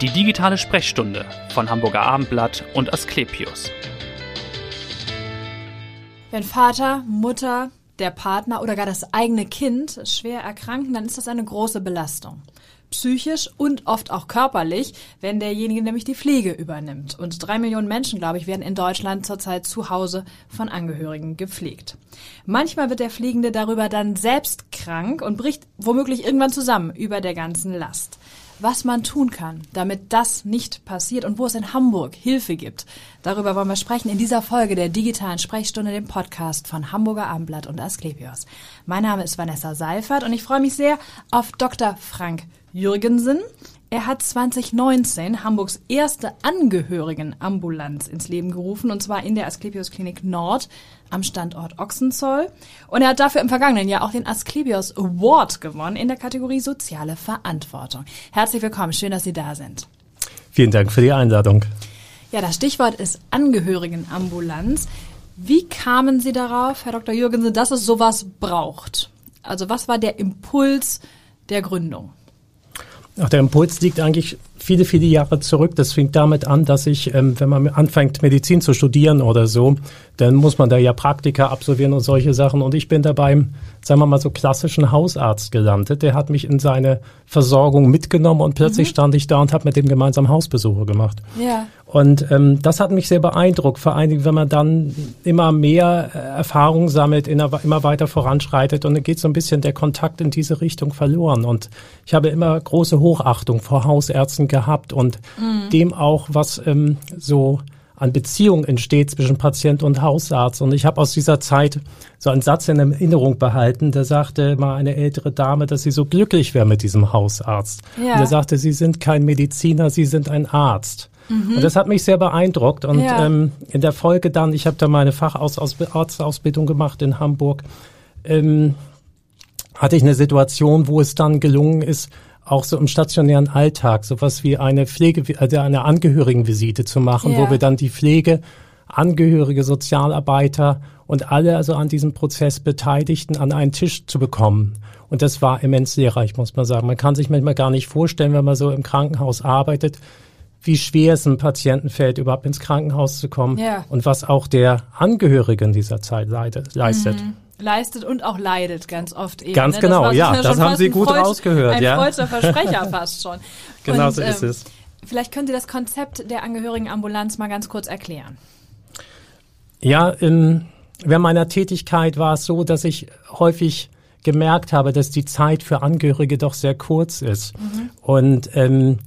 Die digitale Sprechstunde von Hamburger Abendblatt und Asklepios. Wenn Vater, Mutter, der Partner oder gar das eigene Kind schwer erkranken, dann ist das eine große Belastung. Psychisch und oft auch körperlich, wenn derjenige nämlich die Pflege übernimmt. Und drei Millionen Menschen, glaube ich, werden in Deutschland zurzeit zu Hause von Angehörigen gepflegt. Manchmal wird der Pflegende darüber dann selbst krank und bricht womöglich irgendwann zusammen über der ganzen Last was man tun kann, damit das nicht passiert und wo es in Hamburg Hilfe gibt. Darüber wollen wir sprechen in dieser Folge der digitalen Sprechstunde, dem Podcast von Hamburger Abendblatt und Asklepios. Mein Name ist Vanessa Seifert und ich freue mich sehr auf Dr. Frank Jürgensen. Er hat 2019 Hamburgs erste Angehörigenambulanz ins Leben gerufen, und zwar in der Asklepios Klinik Nord am Standort Ochsenzoll. Und er hat dafür im vergangenen Jahr auch den Asklepios Award gewonnen in der Kategorie Soziale Verantwortung. Herzlich willkommen, schön, dass Sie da sind. Vielen Dank für die Einladung. Ja, das Stichwort ist Angehörigenambulanz. Wie kamen Sie darauf, Herr Dr. Jürgensen, dass es sowas braucht? Also was war der Impuls der Gründung? Ach, der Impuls liegt eigentlich viele, viele Jahre zurück. Das fing damit an, dass ich, ähm, wenn man anfängt, Medizin zu studieren oder so, dann muss man da ja Praktika absolvieren und solche Sachen. Und ich bin da beim, sagen wir mal so, klassischen Hausarzt gelandet. Der hat mich in seine Versorgung mitgenommen und plötzlich mhm. stand ich da und habe mit dem gemeinsam Hausbesuche gemacht. Ja. Und ähm, das hat mich sehr beeindruckt, vor allen Dingen, wenn man dann immer mehr äh, Erfahrung sammelt, immer, immer weiter voranschreitet und dann geht so ein bisschen der Kontakt in diese Richtung verloren. Und ich habe immer große Hochachtung vor Hausärzten gehabt und mhm. dem auch, was ähm, so an Beziehung entsteht zwischen Patient und Hausarzt. Und ich habe aus dieser Zeit so einen Satz in Erinnerung behalten, da sagte mal eine ältere Dame, dass sie so glücklich wäre mit diesem Hausarzt. Ja. Und er sagte, Sie sind kein Mediziner, Sie sind ein Arzt. Mhm. Und das hat mich sehr beeindruckt. Und ja. ähm, in der Folge dann, ich habe da meine Facharztausbildung gemacht in Hamburg, ähm, hatte ich eine Situation, wo es dann gelungen ist, auch so im stationären Alltag sowas wie eine Pflege, also eine Angehörigenvisite zu machen, ja. wo wir dann die Pflege, Angehörige, Sozialarbeiter und alle also an diesem Prozess Beteiligten an einen Tisch zu bekommen. Und das war immens lehrreich, muss man sagen. Man kann sich manchmal gar nicht vorstellen, wenn man so im Krankenhaus arbeitet, wie schwer es einem Patienten fällt, überhaupt ins Krankenhaus zu kommen ja. und was auch der Angehörige in dieser Zeit leidet, leistet. Mhm leistet und auch leidet ganz oft eben. Ganz ne? genau, ja, das, das haben Sie gut Freud, rausgehört. Ein ja. Freudscher Versprecher fast schon. Genau und, so ist ähm, es. Vielleicht können Sie das Konzept der Angehörigenambulanz mal ganz kurz erklären. Ja, in, während meiner Tätigkeit war es so, dass ich häufig gemerkt habe, dass die Zeit für Angehörige doch sehr kurz ist. Mhm. Und ähm,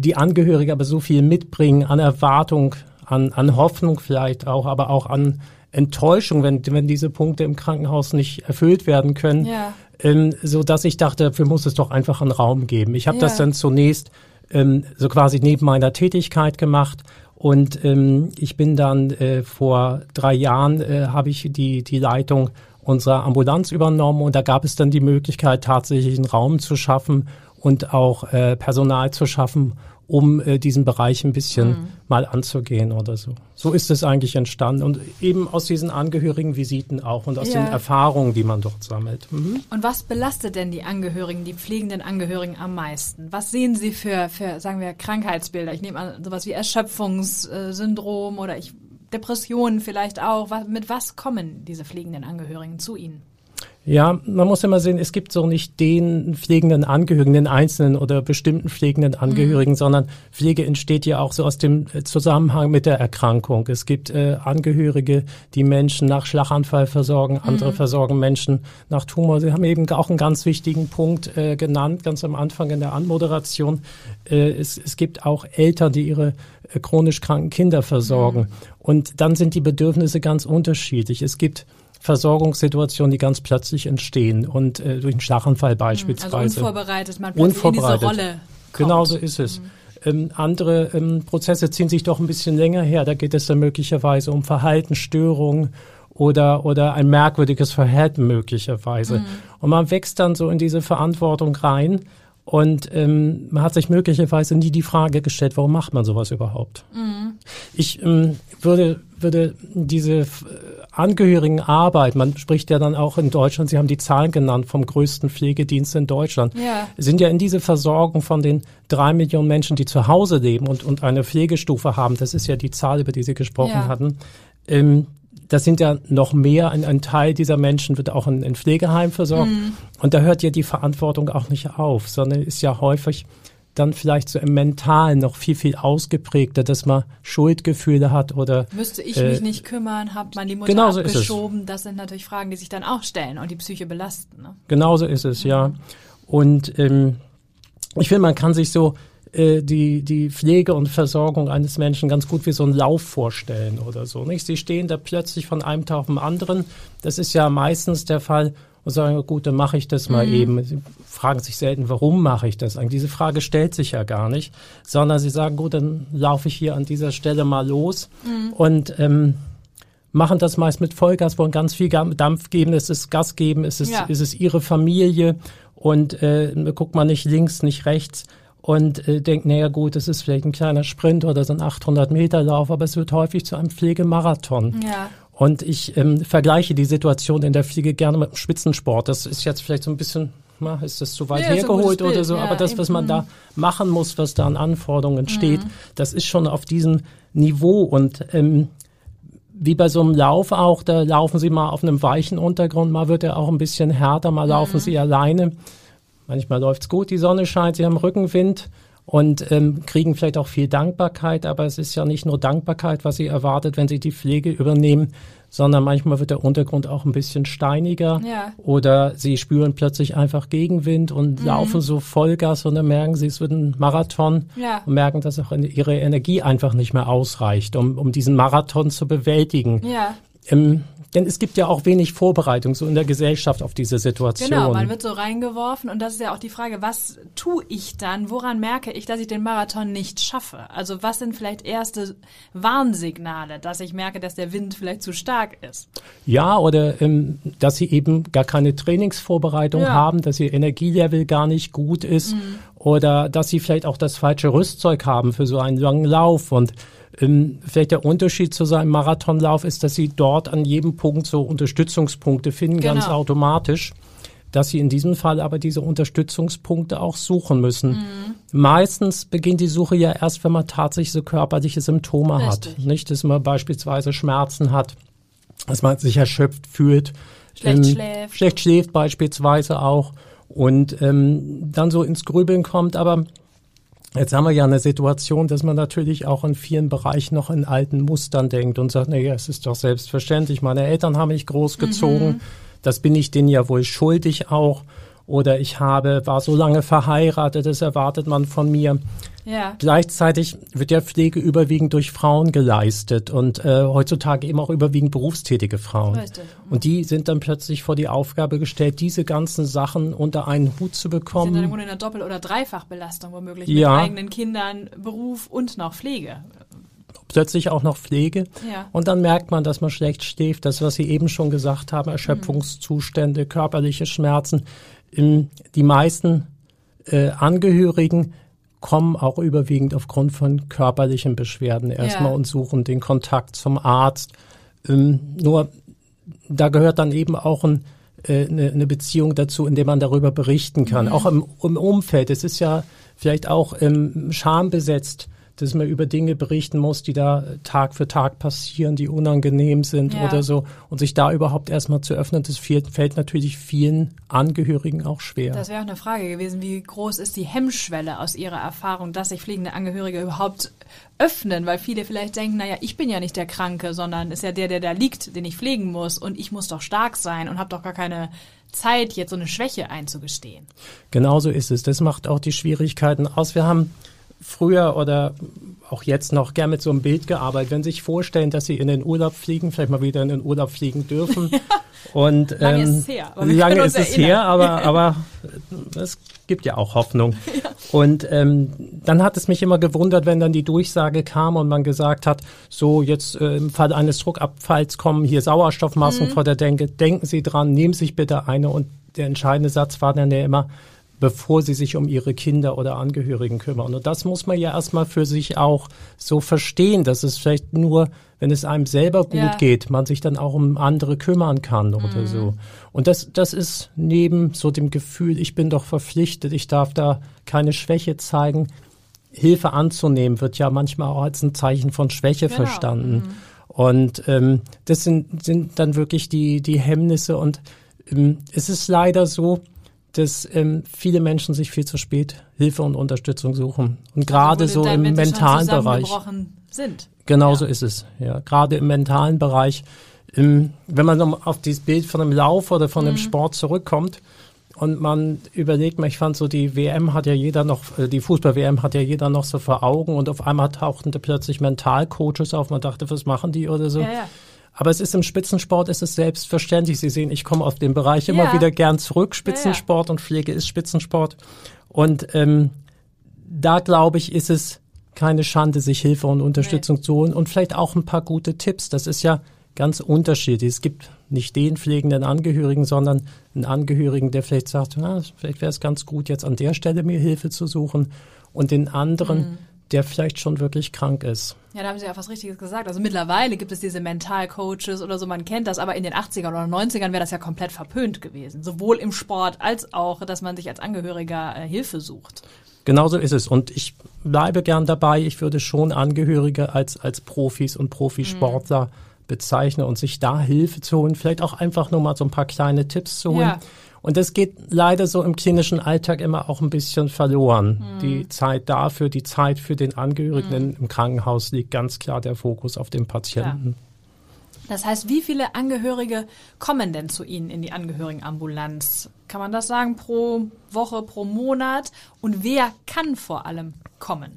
die Angehörige aber so viel mitbringen an Erwartung, an, an Hoffnung vielleicht auch, aber auch an Enttäuschung, wenn, wenn diese Punkte im Krankenhaus nicht erfüllt werden können, ja. ähm, so dass ich dachte, dafür muss es doch einfach einen Raum geben. Ich habe ja. das dann zunächst ähm, so quasi neben meiner Tätigkeit gemacht und ähm, ich bin dann äh, vor drei Jahren äh, habe ich die die Leitung unserer Ambulanz übernommen und da gab es dann die Möglichkeit tatsächlich einen Raum zu schaffen und auch äh, Personal zu schaffen, um äh, diesen Bereich ein bisschen mhm. mal anzugehen oder so. So ist es eigentlich entstanden und eben aus diesen angehörigen Visiten auch und aus ja. den Erfahrungen, die man dort sammelt. Mhm. Und was belastet denn die Angehörigen, die pflegenden Angehörigen am meisten? Was sehen Sie für, für sagen wir, Krankheitsbilder? Ich nehme an, sowas wie Erschöpfungssyndrom oder ich, Depressionen vielleicht auch. Was, mit was kommen diese pflegenden Angehörigen zu Ihnen? Ja, man muss immer sehen, es gibt so nicht den pflegenden Angehörigen, den einzelnen oder bestimmten pflegenden Angehörigen, mhm. sondern Pflege entsteht ja auch so aus dem äh, Zusammenhang mit der Erkrankung. Es gibt äh, Angehörige, die Menschen nach Schlaganfall versorgen, andere mhm. versorgen Menschen nach Tumor. Sie haben eben auch einen ganz wichtigen Punkt äh, genannt, ganz am Anfang in der Anmoderation. Äh, es, es gibt auch Eltern, die ihre äh, chronisch kranken Kinder versorgen. Mhm. Und dann sind die Bedürfnisse ganz unterschiedlich. Es gibt Versorgungssituationen, die ganz plötzlich entstehen und äh, durch einen Schlaganfall hm, also beispielsweise. Also unvorbereitet, man plötzlich unvorbereitet. in diese Rolle kommt. Genau so ist es. Mhm. Ähm, andere ähm, Prozesse ziehen sich doch ein bisschen länger her. Da geht es dann möglicherweise um Verhaltensstörungen oder, oder ein merkwürdiges Verhalten möglicherweise. Mhm. Und man wächst dann so in diese Verantwortung rein Und ähm, man hat sich möglicherweise nie die Frage gestellt, warum macht man sowas überhaupt? Mhm. Ich ähm, würde, würde diese äh, Angehörigenarbeit, man spricht ja dann auch in Deutschland, Sie haben die Zahlen genannt vom größten Pflegedienst in Deutschland, ja. sind ja in diese Versorgung von den drei Millionen Menschen, die zu Hause leben und, und eine Pflegestufe haben, das ist ja die Zahl, über die Sie gesprochen ja. hatten, ähm, das sind ja noch mehr, ein, ein Teil dieser Menschen wird auch in, in Pflegeheim versorgt. Mhm. Und da hört ja die Verantwortung auch nicht auf, sondern ist ja häufig dann vielleicht so im Mentalen noch viel, viel ausgeprägter, dass man Schuldgefühle hat oder. Müsste ich äh, mich nicht kümmern, hat man die Mutter genau so abgeschoben. Das sind natürlich Fragen, die sich dann auch stellen und die Psyche belasten. Ne? Genauso ist es, mhm. ja. Und ähm, ich finde, man kann sich so äh, die, die Pflege und Versorgung eines Menschen ganz gut wie so einen Lauf vorstellen oder so. Nicht? Sie stehen da plötzlich von einem Tag auf den anderen. Das ist ja meistens der Fall und sagen, gut, dann mache ich das mal mhm. eben. Sie fragen sich selten, warum mache ich das eigentlich? Diese Frage stellt sich ja gar nicht, sondern sie sagen, gut, dann laufe ich hier an dieser Stelle mal los mhm. und ähm, machen das meist mit Vollgas, wollen ganz viel Dampf geben, es ist Gas geben, es ist, ja. es ist ihre Familie und äh, guckt man nicht links, nicht rechts und äh, denkt, naja gut, das ist vielleicht ein kleiner Sprint oder so ein 800 Meter Lauf, aber es wird häufig zu einem Pflegemarathon. Ja. Und ich ähm, vergleiche die Situation in der Pflege gerne mit dem Spitzensport. Das ist jetzt vielleicht so ein bisschen, na, ist das zu weit ja, hergeholt oder so, ja, aber das, was man da machen muss, was da an Anforderungen mhm. steht, das ist schon auf diesem Niveau und ähm, wie bei so einem Lauf auch, da laufen sie mal auf einem weichen Untergrund, mal wird er auch ein bisschen härter, mal mhm. laufen sie alleine. Manchmal läuft's gut, die Sonne scheint, sie haben Rückenwind und ähm, kriegen vielleicht auch viel Dankbarkeit, aber es ist ja nicht nur Dankbarkeit, was sie erwartet, wenn sie die Pflege übernehmen, sondern manchmal wird der Untergrund auch ein bisschen steiniger ja. oder sie spüren plötzlich einfach Gegenwind und mhm. laufen so Vollgas und dann merken sie, es wird ein Marathon ja. und merken, dass auch ihre Energie einfach nicht mehr ausreicht, um, um diesen Marathon zu bewältigen. Ja. Ähm, denn es gibt ja auch wenig Vorbereitung so in der Gesellschaft auf diese Situation. Genau, man wird so reingeworfen und das ist ja auch die Frage, was tue ich dann? Woran merke ich, dass ich den Marathon nicht schaffe? Also was sind vielleicht erste Warnsignale, dass ich merke, dass der Wind vielleicht zu stark ist? Ja, oder ähm, dass sie eben gar keine Trainingsvorbereitung ja. haben, dass ihr Energielevel gar nicht gut ist mhm. oder dass sie vielleicht auch das falsche Rüstzeug haben für so einen langen Lauf und vielleicht der Unterschied zu seinem Marathonlauf ist, dass sie dort an jedem Punkt so Unterstützungspunkte finden, genau. ganz automatisch. Dass sie in diesem Fall aber diese Unterstützungspunkte auch suchen müssen. Mhm. Meistens beginnt die Suche ja erst, wenn man tatsächlich so körperliche Symptome Richtig. hat. Nicht, dass man beispielsweise Schmerzen hat, dass man sich erschöpft fühlt, schlecht ähm, schläft, schlecht schläft beispielsweise auch und ähm, dann so ins Grübeln kommt. Aber Jetzt haben wir ja eine Situation, dass man natürlich auch in vielen Bereichen noch in alten Mustern denkt und sagt, naja, es ist doch selbstverständlich, meine Eltern haben mich großgezogen, mhm. das bin ich denen ja wohl schuldig auch. Oder ich habe, war so lange verheiratet, das erwartet man von mir. Ja. Gleichzeitig wird ja Pflege überwiegend durch Frauen geleistet und äh, heutzutage eben auch überwiegend berufstätige Frauen. Richtig. Und die sind dann plötzlich vor die Aufgabe gestellt, diese ganzen Sachen unter einen Hut zu bekommen. Die sind dann in einer Doppel- oder Dreifachbelastung womöglich ja. mit eigenen Kindern, Beruf und noch Pflege plötzlich auch noch Pflege. Ja. Und dann merkt man, dass man schlecht schläft, das, was Sie eben schon gesagt haben, Erschöpfungszustände, körperliche Schmerzen. Die meisten äh, Angehörigen kommen auch überwiegend aufgrund von körperlichen Beschwerden erstmal ja. und suchen den Kontakt zum Arzt. Ähm, nur da gehört dann eben auch ein, äh, eine, eine Beziehung dazu, in der man darüber berichten kann. Mhm. Auch im, im Umfeld. Es ist ja vielleicht auch ähm, schambesetzt dass man über Dinge berichten muss, die da Tag für Tag passieren, die unangenehm sind ja. oder so. Und sich da überhaupt erstmal zu öffnen, das fällt natürlich vielen Angehörigen auch schwer. Das wäre auch eine Frage gewesen, wie groß ist die Hemmschwelle aus Ihrer Erfahrung, dass sich pflegende Angehörige überhaupt öffnen, weil viele vielleicht denken, naja, ich bin ja nicht der Kranke, sondern ist ja der, der da liegt, den ich pflegen muss und ich muss doch stark sein und habe doch gar keine Zeit, jetzt so eine Schwäche einzugestehen. Genauso ist es. Das macht auch die Schwierigkeiten aus. Wir haben früher oder auch jetzt noch gern mit so einem Bild gearbeitet. Wenn Sie sich vorstellen, dass Sie in den Urlaub fliegen, vielleicht mal wieder in den Urlaub fliegen dürfen. Und, ähm, lange ist es her. lange ist es her, aber, aber es gibt ja auch Hoffnung. Ja. Und ähm, dann hat es mich immer gewundert, wenn dann die Durchsage kam und man gesagt hat, so jetzt äh, im Fall eines Druckabfalls kommen hier Sauerstoffmasken mhm. vor der Denke, denken Sie dran, nehmen Sie sich bitte eine. Und der entscheidende Satz war dann ja immer, bevor sie sich um ihre Kinder oder Angehörigen kümmern. Und das muss man ja erstmal für sich auch so verstehen, dass es vielleicht nur, wenn es einem selber gut ja. geht, man sich dann auch um andere kümmern kann oder mhm. so. Und das, das ist neben so dem Gefühl, ich bin doch verpflichtet, ich darf da keine Schwäche zeigen. Hilfe anzunehmen wird ja manchmal auch als ein Zeichen von Schwäche genau. verstanden. Mhm. Und ähm, das sind, sind dann wirklich die, die Hemmnisse. Und ähm, es ist leider so, dass ähm, viele Menschen sich viel zu spät Hilfe und Unterstützung suchen. Und gerade so im mentalen Bereich. Sind. Genau ja. so ist es. Ja, gerade im mentalen Bereich. Im, wenn man auf dieses Bild von einem Lauf oder von einem mhm. Sport zurückkommt und man überlegt, ich fand so die WM hat ja jeder noch, äh, die Fußball-WM hat ja jeder noch so vor Augen und auf einmal tauchten da plötzlich Mentalcoaches auf. Man dachte, was machen die oder so. Ja, ja. Aber es ist im Spitzensport, es ist selbstverständlich. Sie sehen, ich komme auf den Bereich immer ja. wieder gern zurück. Spitzensport ja, ja. und Pflege ist Spitzensport. Und ähm, da glaube ich, ist es keine Schande, sich Hilfe und Unterstützung nee. zu holen und vielleicht auch ein paar gute Tipps. Das ist ja ganz unterschiedlich. Es gibt nicht den pflegenden Angehörigen, sondern einen Angehörigen, der vielleicht sagt, na, vielleicht wäre es ganz gut, jetzt an der Stelle mir Hilfe zu suchen und den anderen, mhm der vielleicht schon wirklich krank ist. Ja, da haben Sie ja was Richtiges gesagt. Also mittlerweile gibt es diese Mentalcoaches oder so, man kennt das, aber in den 80ern oder 90ern wäre das ja komplett verpönt gewesen. Sowohl im Sport als auch, dass man sich als Angehöriger äh, Hilfe sucht. Genauso ist es. Und ich bleibe gern dabei. Ich würde schon Angehörige als, als Profis und Profisportler mhm. bezeichnen und sich da Hilfe zu holen. Vielleicht auch einfach nur mal so ein paar kleine Tipps zu holen. Ja und das geht leider so im klinischen Alltag immer auch ein bisschen verloren. Mhm. Die Zeit dafür, die Zeit für den Angehörigen mhm. im Krankenhaus liegt ganz klar der Fokus auf dem Patienten. Ja. Das heißt, wie viele Angehörige kommen denn zu Ihnen in die Angehörigenambulanz? Kann man das sagen pro Woche, pro Monat? Und wer kann vor allem kommen?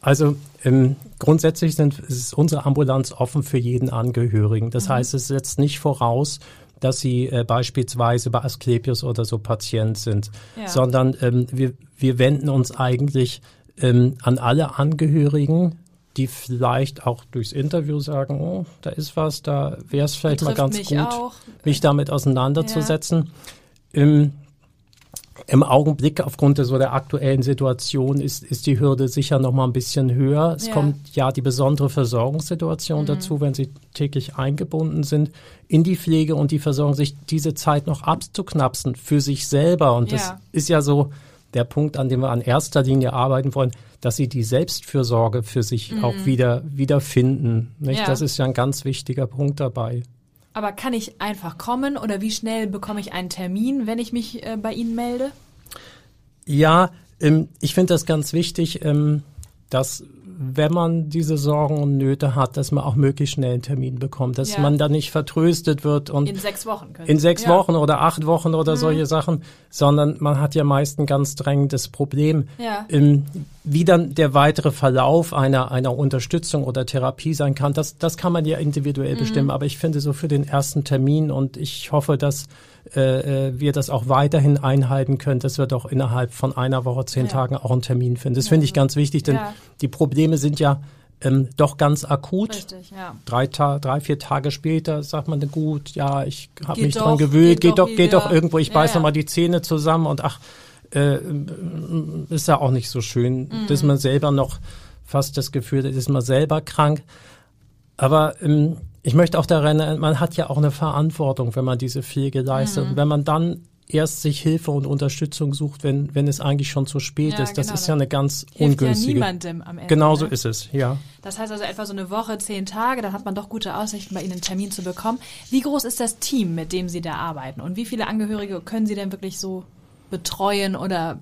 Also ähm, grundsätzlich sind, ist unsere Ambulanz offen für jeden Angehörigen. Das mhm. heißt, es setzt nicht voraus, dass sie äh, beispielsweise bei Asklepios oder so Patient sind, ja. sondern ähm, wir, wir wenden uns eigentlich ähm, an alle Angehörigen, die vielleicht auch durchs Interview sagen, oh, da ist was, da wäre es vielleicht Betrifft mal ganz mich gut, auch. mich damit auseinanderzusetzen. Ja. Ähm, im Augenblick aufgrund der, so der aktuellen Situation ist, ist die Hürde sicher noch mal ein bisschen höher. Es ja. kommt ja die besondere Versorgungssituation mhm. dazu, wenn sie täglich eingebunden sind in die Pflege und die Versorgung, sich diese Zeit noch abzuknapsen für sich selber. Und ja. das ist ja so der Punkt, an dem wir an erster Linie arbeiten wollen, dass sie die Selbstfürsorge für sich mhm. auch wieder, wieder finden. Nicht? Ja. Das ist ja ein ganz wichtiger Punkt dabei. Aber kann ich einfach kommen oder wie schnell bekomme ich einen Termin, wenn ich mich äh, bei Ihnen melde? Ja, ähm, ich finde das ganz wichtig, ähm, dass wenn man diese Sorgen und Nöte hat, dass man auch möglichst schnell einen Termin bekommt, dass ja. man da nicht vertröstet wird und in sechs Wochen in sechs ja. Wochen oder acht Wochen oder mhm. solche Sachen, sondern man hat ja meist ein ganz drängendes Problem, ja. ähm, wie dann der weitere Verlauf einer einer Unterstützung oder Therapie sein kann. Das das kann man ja individuell mhm. bestimmen, aber ich finde so für den ersten Termin und ich hoffe, dass äh, äh, wir das auch weiterhin einhalten können, dass wir doch innerhalb von einer Woche, zehn ja. Tagen auch einen Termin finden. Das ja. finde ich ganz wichtig, denn ja. die Probleme sind ja ähm, doch ganz akut. Richtig, ja. Drei, Ta drei, vier Tage später sagt man dann gut, ja, ich habe mich doch, dran gewöhnt, geht, geht, doch, geht doch irgendwo, ich beiß noch mal die Zähne zusammen und ach, äh, ist ja auch nicht so schön, mhm. dass man selber noch fast das Gefühl hat, ist man selber krank. Aber ähm, ich möchte auch daran erinnern, man hat ja auch eine Verantwortung, wenn man diese Pflege leistet. Mhm. Und wenn man dann erst sich Hilfe und Unterstützung sucht, wenn, wenn es eigentlich schon zu spät ja, ist. Das genau, ist ja eine ganz hilft ungünstige. Ja niemandem am Ende. Genau so ne? ist es, ja. Das heißt also etwa so eine Woche, zehn Tage, dann hat man doch gute Aussichten, bei Ihnen einen Termin zu bekommen. Wie groß ist das Team, mit dem Sie da arbeiten? Und wie viele Angehörige können Sie denn wirklich so betreuen oder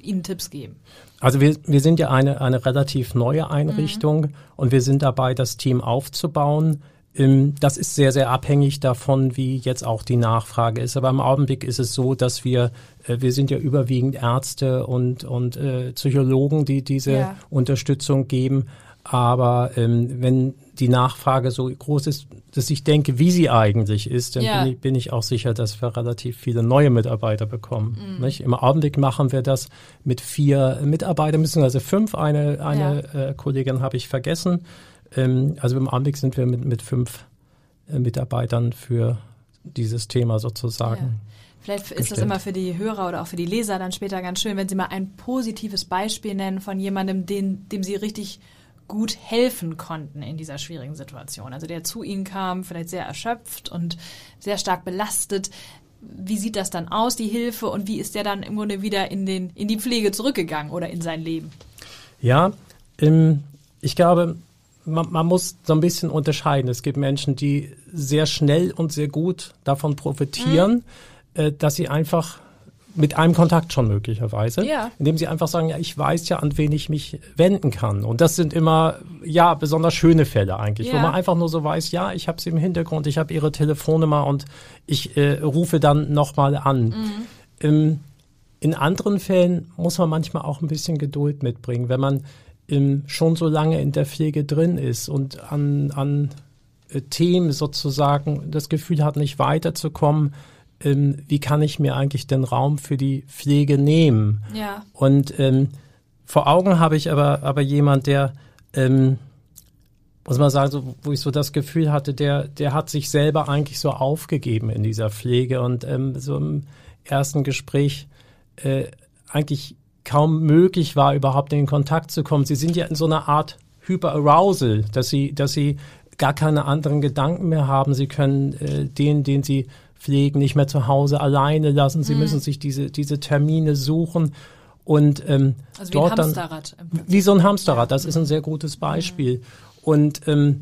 Ihnen Tipps geben? Also wir, wir sind ja eine, eine relativ neue Einrichtung mhm. und wir sind dabei, das Team aufzubauen. Ähm, das ist sehr, sehr abhängig davon, wie jetzt auch die Nachfrage ist. Aber im Augenblick ist es so, dass wir, äh, wir sind ja überwiegend Ärzte und, und äh, Psychologen, die diese ja. Unterstützung geben. Aber ähm, wenn die Nachfrage so groß ist, dass ich denke, wie sie eigentlich ist, dann ja. bin, ich, bin ich auch sicher, dass wir relativ viele neue Mitarbeiter bekommen. Mhm. Im Augenblick machen wir das mit vier Mitarbeitern, beziehungsweise fünf. Eine, eine ja. äh, Kollegin habe ich vergessen. Ähm, also im Augenblick sind wir mit, mit fünf äh, Mitarbeitern für dieses Thema sozusagen. Ja. Vielleicht ist gestellt. das immer für die Hörer oder auch für die Leser dann später ganz schön, wenn Sie mal ein positives Beispiel nennen von jemandem, den, dem Sie richtig gut helfen konnten in dieser schwierigen Situation. Also der zu Ihnen kam, vielleicht sehr erschöpft und sehr stark belastet. Wie sieht das dann aus, die Hilfe, und wie ist der dann im Grunde wieder in, den, in die Pflege zurückgegangen oder in sein Leben? Ja, ähm, ich glaube, man, man, muss so ein bisschen unterscheiden. Es gibt Menschen, die sehr schnell und sehr gut davon profitieren, mhm. äh, dass sie einfach mit einem Kontakt schon möglicherweise, ja. indem sie einfach sagen, ja, ich weiß ja, an wen ich mich wenden kann. Und das sind immer, ja, besonders schöne Fälle eigentlich, ja. wo man einfach nur so weiß, ja, ich habe sie im Hintergrund, ich habe ihre Telefonnummer und ich äh, rufe dann nochmal an. Mhm. Ähm, in anderen Fällen muss man manchmal auch ein bisschen Geduld mitbringen, wenn man ähm, schon so lange in der Pflege drin ist und an, an äh, Themen sozusagen das Gefühl hat, nicht weiterzukommen, ähm, wie kann ich mir eigentlich den Raum für die Pflege nehmen? Ja. Und ähm, vor Augen habe ich aber, aber jemand, der, ähm, muss man sagen, so, wo ich so das Gefühl hatte, der, der hat sich selber eigentlich so aufgegeben in dieser Pflege und ähm, so im ersten Gespräch äh, eigentlich kaum möglich war, überhaupt in Kontakt zu kommen. Sie sind ja in so einer Art Hyperarousal, dass sie, dass sie gar keine anderen Gedanken mehr haben. Sie können äh, den, den sie pflegen, nicht mehr zu Hause alleine lassen. Sie mhm. müssen sich diese, diese Termine suchen. Und ähm, also dort wie ein Hamsterrad. Dann, wie so ein Hamsterrad, das ist ein sehr gutes Beispiel. Mhm. Und ähm,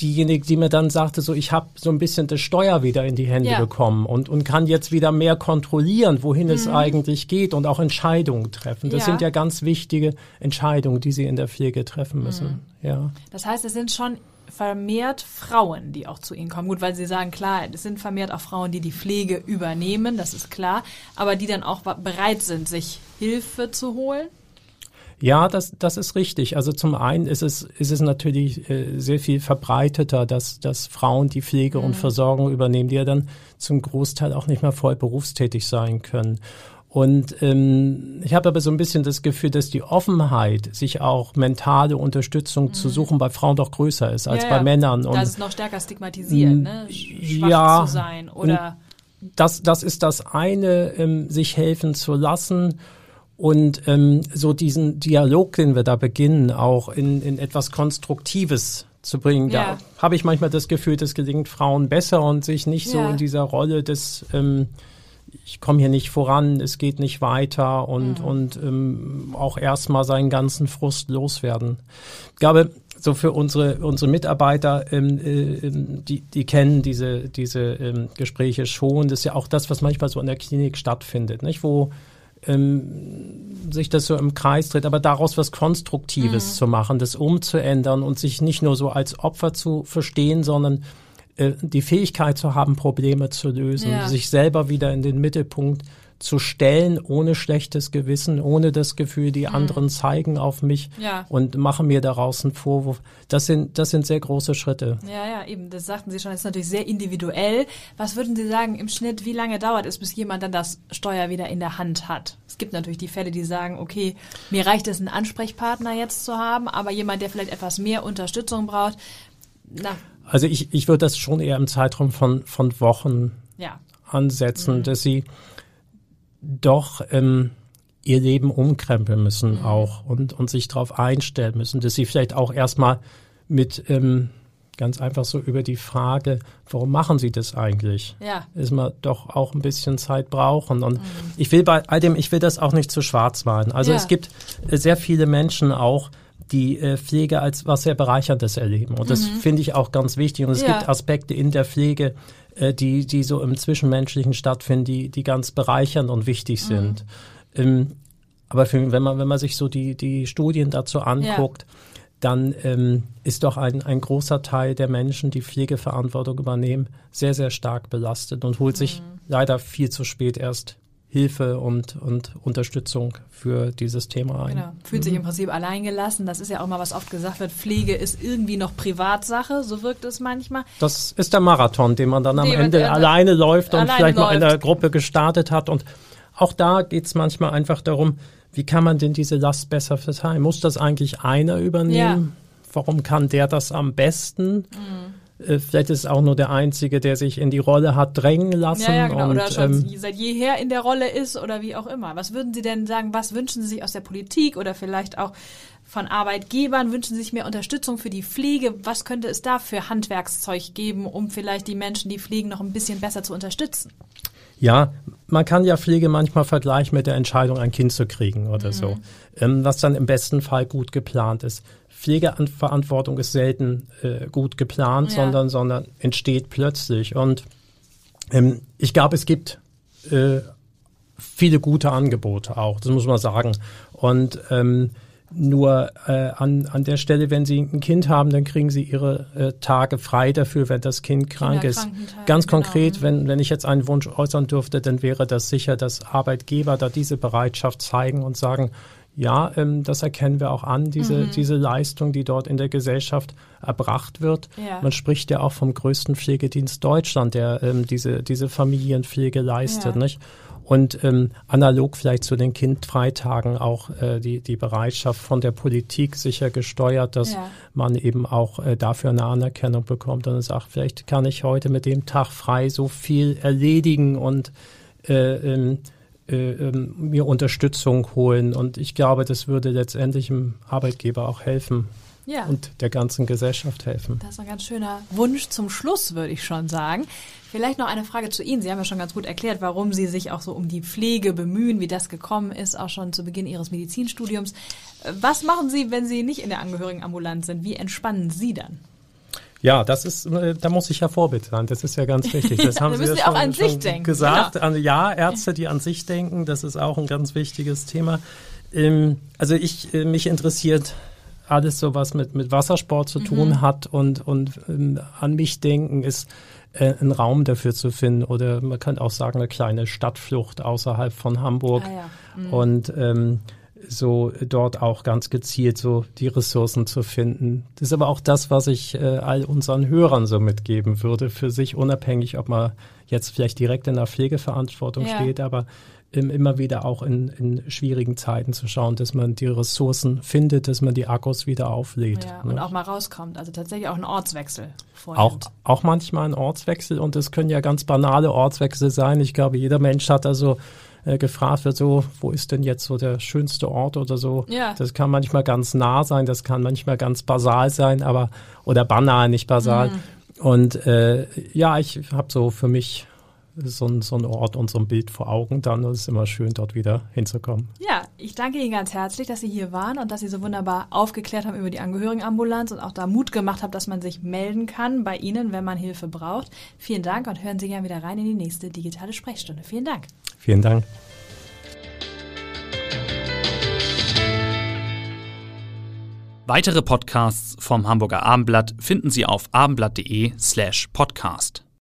diejenige, die mir dann sagte, so ich habe so ein bisschen das Steuer wieder in die Hände ja. bekommen und, und kann jetzt wieder mehr kontrollieren, wohin mhm. es eigentlich geht und auch Entscheidungen treffen. Das ja. sind ja ganz wichtige Entscheidungen, die sie in der Pflege treffen müssen. Mhm. Ja. Das heißt, es sind schon vermehrt Frauen, die auch zu Ihnen kommen. Gut, weil Sie sagen, klar, es sind vermehrt auch Frauen, die die Pflege übernehmen, das ist klar, aber die dann auch bereit sind, sich Hilfe zu holen. Ja, das, das ist richtig. Also zum einen ist es, ist es natürlich äh, sehr viel verbreiteter, dass, dass Frauen die Pflege mhm. und Versorgung übernehmen, die ja dann zum Großteil auch nicht mehr voll berufstätig sein können. Und ähm, ich habe aber so ein bisschen das Gefühl, dass die Offenheit, sich auch mentale Unterstützung mhm. zu suchen, bei Frauen doch größer ist als ja, bei ja. Männern. Und das ist noch stärker stigmatisiert, ne? schwach ja, zu sein oder das, das ist das eine, ähm, sich helfen zu lassen und ähm, so diesen Dialog, den wir da beginnen, auch in, in etwas Konstruktives zu bringen. Ja. Da habe ich manchmal das Gefühl, das gelingt Frauen besser und sich nicht so Ja. in dieser Rolle des ähm, ich komme hier nicht voran, es geht nicht weiter und, Mhm. und ähm, auch erstmal seinen ganzen Frust loswerden. Ich glaube, so für unsere, unsere Mitarbeiter, ähm, äh, ähm, die, die kennen diese, diese ähm, Gespräche schon. Das ist ja auch das, was manchmal so in der Klinik stattfindet, nicht? wo ähm, sich das so im Kreis dreht, aber daraus was Konstruktives zu machen, das umzuändern und sich nicht nur so als Opfer zu verstehen, sondern äh, die Fähigkeit zu haben, Probleme zu lösen, Ja. sich selber wieder in den Mittelpunkt zu stellen, ohne schlechtes Gewissen, ohne das Gefühl, die anderen zeigen auf mich Ja. und machen mir daraus einen Vorwurf. Das sind, das sind sehr große Schritte. Ja, ja, eben, das sagten Sie schon, das ist natürlich sehr individuell. Was würden Sie sagen im Schnitt, wie lange dauert es, bis jemand dann das Steuer wieder in der Hand hat? Es gibt natürlich die Fälle, die sagen, okay, mir reicht es, einen Ansprechpartner jetzt zu haben, aber jemand, der vielleicht etwas mehr Unterstützung braucht, na, Also ich, ich würde das schon eher im Zeitraum von, von Wochen ja. ansetzen, dass sie doch ähm, ihr Leben umkrempeln müssen auch und, und sich darauf einstellen müssen, dass sie vielleicht auch erstmal mit ähm, ganz einfach so über die Frage, warum machen sie das eigentlich? Ja. Ist man doch auch ein bisschen Zeit brauchen. Und ich will bei all dem, ich will das auch nicht zu schwarz malen. Also Ja. es gibt sehr viele Menschen auch, die äh, Pflege als was sehr Bereicherndes erleben. Und das finde ich auch ganz wichtig. Und es Mhm. Ja. gibt Aspekte in der Pflege, äh, die, die so im Zwischenmenschlichen stattfinden, die, die ganz bereichernd und wichtig Mhm. sind. Ähm, aber für, wenn man, wenn man sich so die, die Studien dazu anguckt, dann ähm, ist doch ein, ein großer Teil der Menschen, die Pflegeverantwortung übernehmen, sehr, sehr stark belastet und holt sich Mhm. leider viel zu spät erst Hilfe und, und Unterstützung für dieses Thema ein. Genau. Fühlt sich im Prinzip alleingelassen. Das ist ja auch mal, was oft gesagt wird. Pflege ist irgendwie noch Privatsache. So wirkt es manchmal. Das ist der Marathon, den man dann am Den Ende alleine läuft und alleine vielleicht noch in der läuft. Gruppe gestartet hat. Und auch da geht es manchmal einfach darum, wie kann man denn diese Last besser verteilen? Muss das eigentlich einer übernehmen? Warum kann der das am besten? äh, vielleicht ist es auch nur der Einzige, der sich in die Rolle hat drängen lassen. Ja, ja genau. Und, oder schon ähm, seit jeher in der Rolle ist oder wie auch immer. Was würden Sie denn sagen, was wünschen Sie sich aus der Politik oder vielleicht auch von Arbeitgebern? Wünschen Sie sich mehr Unterstützung für die Pflege? Was könnte es da für Handwerkszeug geben, um vielleicht die Menschen, die pflegen, noch ein bisschen besser zu unterstützen? Ja, man kann ja Pflege manchmal vergleichen mit der Entscheidung, ein Kind zu kriegen oder so, ähm, was dann im besten Fall gut geplant ist. Pflegeverantwortung ist selten äh, gut geplant, Ja. sondern, sondern entsteht plötzlich. Und ähm, ich glaube, es gibt äh, viele gute Angebote auch, das muss man sagen. Und ähm, nur äh, an, an der Stelle, wenn Sie ein Kind haben, dann kriegen Sie Ihre äh, Tage frei dafür, wenn das Kind krank ist. Ganz genau. konkret, wenn, wenn ich jetzt einen Wunsch äußern dürfte, dann wäre das sicher, dass Arbeitgeber da diese Bereitschaft zeigen und sagen, ja, ähm, das erkennen wir auch an, diese, Mhm. diese Leistung, die dort in der Gesellschaft erbracht wird. Ja. Man spricht ja auch vom größten Pflegedienst Deutschland, der ähm, diese, diese Familienpflege leistet. Ja. Nicht? Und ähm, analog vielleicht zu den Kindfreitagen auch äh, die, die Bereitschaft von der Politik sicher gesteuert, dass Ja. man eben auch äh, dafür eine Anerkennung bekommt und sagt, vielleicht kann ich heute mit dem Tag frei so viel erledigen und äh, ähm, äh, ähm, mir Unterstützung holen. Und ich glaube, das würde letztendlich dem Arbeitgeber auch helfen Ja. und der ganzen Gesellschaft helfen. Das ist ein ganz schöner Wunsch zum Schluss, würde ich schon sagen. Vielleicht noch eine Frage zu Ihnen. Sie haben ja schon ganz gut erklärt, warum Sie sich auch so um die Pflege bemühen, wie das gekommen ist, auch schon zu Beginn Ihres Medizinstudiums. Was machen Sie, wenn Sie nicht in der Angehörigenambulanz sind? Wie entspannen Sie dann? Ja, das ist, äh, da muss ich ja Vorbild sein. Das ist ja ganz wichtig. Das haben Sie müssen ja schon, an sich schon denken, gesagt. genau. Ja, Ärzte, die an sich denken, das ist auch ein ganz wichtiges Thema. Ähm, also ich, äh, mich interessiert alles so, was mit, mit Wassersport zu Mhm. tun hat und, und ähm, an mich denken ist, äh, einen Raum dafür zu finden oder man kann auch sagen, eine kleine Stadtflucht außerhalb von Hamburg. Ah ja. Und ähm, so dort auch ganz gezielt so die Ressourcen zu finden. Das ist aber auch das, was ich äh, all unseren Hörern so mitgeben würde, für sich unabhängig, ob man jetzt vielleicht direkt in der Pflegeverantwortung Ja. steht, aber immer wieder auch in, in schwierigen Zeiten zu schauen, dass man die Ressourcen findet, dass man die Akkus wieder auflädt. Ja, ne? und auch mal rauskommt. Also tatsächlich auch einen Ortswechsel. Auch, auch manchmal ein Ortswechsel und es können ja ganz banale Ortswechsel sein. Ich glaube, jeder Mensch hat also äh, gefragt wird so, wo ist denn jetzt so der schönste Ort oder so. Ja. Das kann manchmal ganz nah sein, das kann manchmal ganz basal sein, aber oder banal, nicht basal. Mhm. Und äh, ja, ich habe so für mich so ein, so ein Ort und so ein Bild vor Augen dann. Und es ist immer schön, dort wieder hinzukommen. Ja, ich danke Ihnen ganz herzlich, dass Sie hier waren und dass Sie so wunderbar aufgeklärt haben über die Angehörigenambulanz und auch da Mut gemacht haben, dass man sich melden kann bei Ihnen, wenn man Hilfe braucht. Vielen Dank und hören Sie gerne wieder rein in die nächste digitale Sprechstunde. Vielen Dank. Vielen Dank. Weitere Podcasts vom Hamburger Abendblatt finden Sie auf abendblatt.de slash podcast.